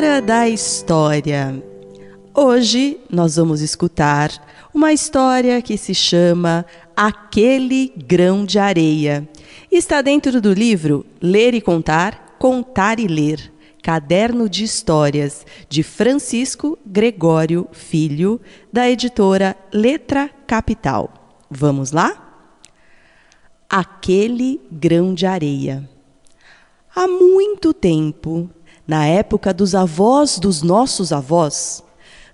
Hora da História. Hoje nós vamos escutar uma história que se chama Aquele Grão de Areia. Está dentro do livro Ler e Contar, Contar e Ler. Caderno de Histórias, de Francisco Gregório Filho, da editora Letra Capital. Vamos lá? Aquele grão de areia. Há muito tempo, na época dos avós dos nossos avós,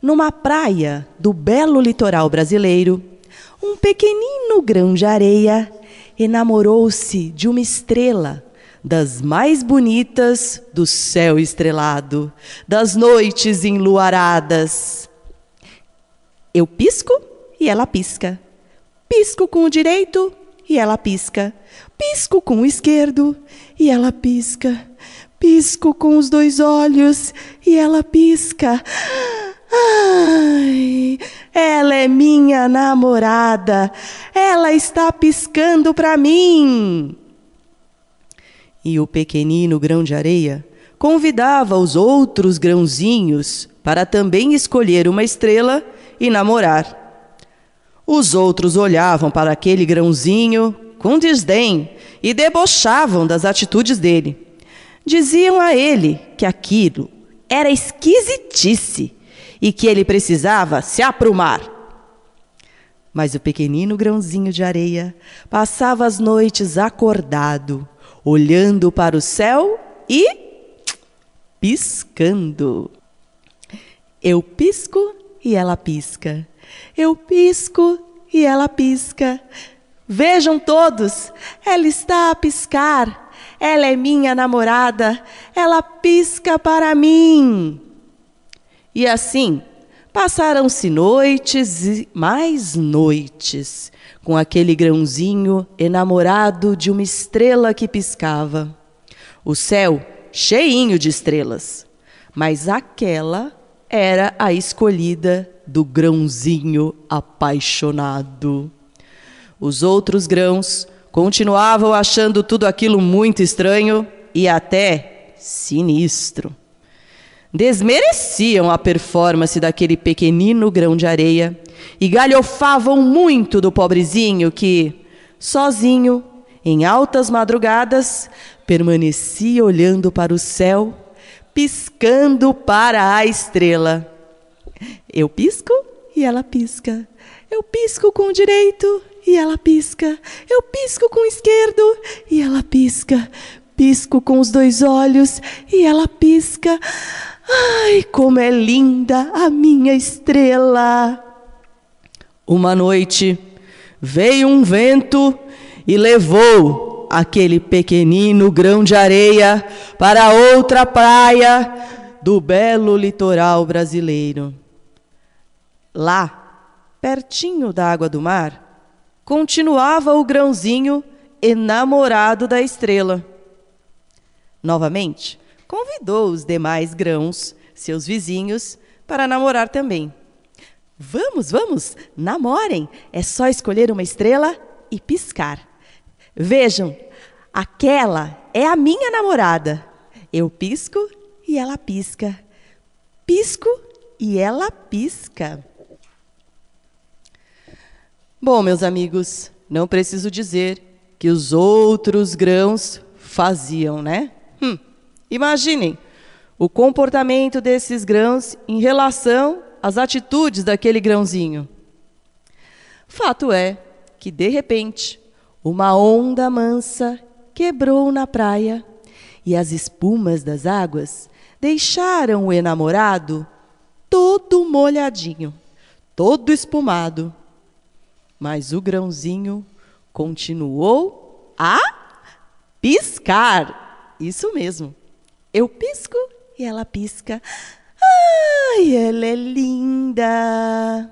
numa praia do belo litoral brasileiro, um pequenino grão de areia enamorou-se de uma estrela das mais bonitas do céu estrelado, das noites enluaradas. Eu pisco e ela pisca. Pisco com o direito e ela pisca. Pisco com o esquerdo e ela pisca. Pisco com os dois olhos e ela pisca. Ai, ela é minha namorada. Ela está piscando para mim. E o pequenino grão de areia convidava os outros grãozinhos para também escolher uma estrela e namorar. Os outros olhavam para aquele grãozinho com desdém e debochavam das atitudes dele. Diziam a ele que aquilo era esquisitice e que ele precisava se aprumar. Mas o pequenino grãozinho de areia passava as noites acordado, olhando para o céu e piscando. Eu pisco e ela pisca. Eu pisco e ela pisca. Vejam todos, ela está a piscar ela é minha namorada, ela pisca para mim. E assim, passaram-se noites e mais noites com aquele grãozinho enamorado de uma estrela que piscava. O céu cheinho de estrelas, mas aquela era a escolhida do grãozinho apaixonado. Os outros grãos continuavam achando tudo aquilo muito estranho e até sinistro. Desmereciam a performance daquele pequenino grão de areia e galhofavam muito do pobrezinho que, sozinho, em altas madrugadas, permanecia olhando para o céu, piscando para a estrela. Eu pisco e ela pisca. Eu pisco com direito e ela pisca. Eu pisco com o esquerdo e ela pisca. Pisco com os dois olhos e ela pisca. Ai, como é linda a minha estrela! Uma noite veio um vento e levou aquele pequenino grão de areia para outra praia do belo litoral brasileiro. Lá, pertinho da água do mar, continuava o grãozinho enamorado da estrela. Novamente, convidou os demais grãos, seus vizinhos, para namorar também. Vamos, vamos, namorem! É só escolher uma estrela e piscar. Vejam, aquela é a minha namorada. Eu pisco e ela pisca. Pisco e ela pisca. Bom, meus amigos, não preciso dizer que os outros grãos faziam, né? Hum, imaginem o comportamento desses grãos em relação às atitudes daquele grãozinho. Fato é que, de repente, uma onda mansa quebrou na praia e as espumas das águas deixaram o enamorado todo molhadinho, todo espumado. Mas o grãozinho continuou a piscar. Isso mesmo. Eu pisco e ela pisca. Ai, ela é linda!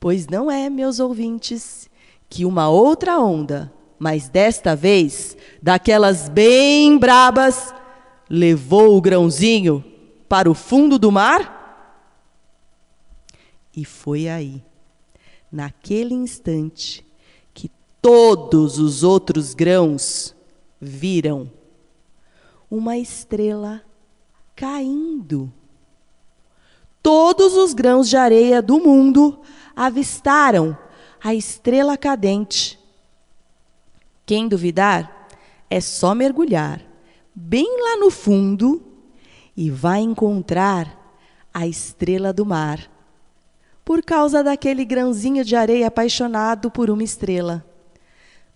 Pois não é, meus ouvintes, que uma outra onda, mas desta vez daquelas bem brabas, levou o grãozinho para o fundo do mar? E foi aí, naquele instante, que todos os outros grãos viram uma estrela caindo. Todos os grãos de areia do mundo avistaram a estrela cadente. Quem duvidar, é só mergulhar bem lá no fundo e vai encontrar a estrela do mar. Por causa daquele grãozinho de areia apaixonado por uma estrela.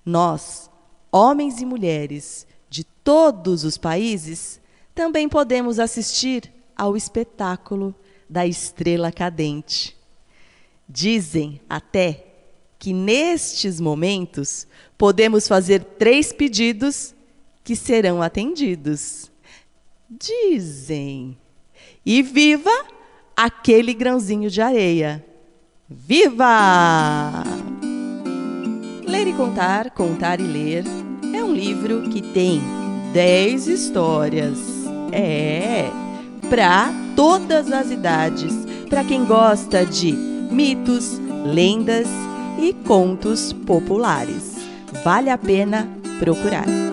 Nós, homens e mulheres de todos os países, também podemos assistir ao espetáculo da estrela cadente. Dizem até que nestes momentos podemos fazer três pedidos que serão atendidos. Dizem. E viva aquele grãozinho de areia. Viva! Ler e Contar, Contar e Ler é um livro que tem dez histórias. É, para todas as idades, para quem gosta de mitos, lendas e contos populares. Vale a pena procurar.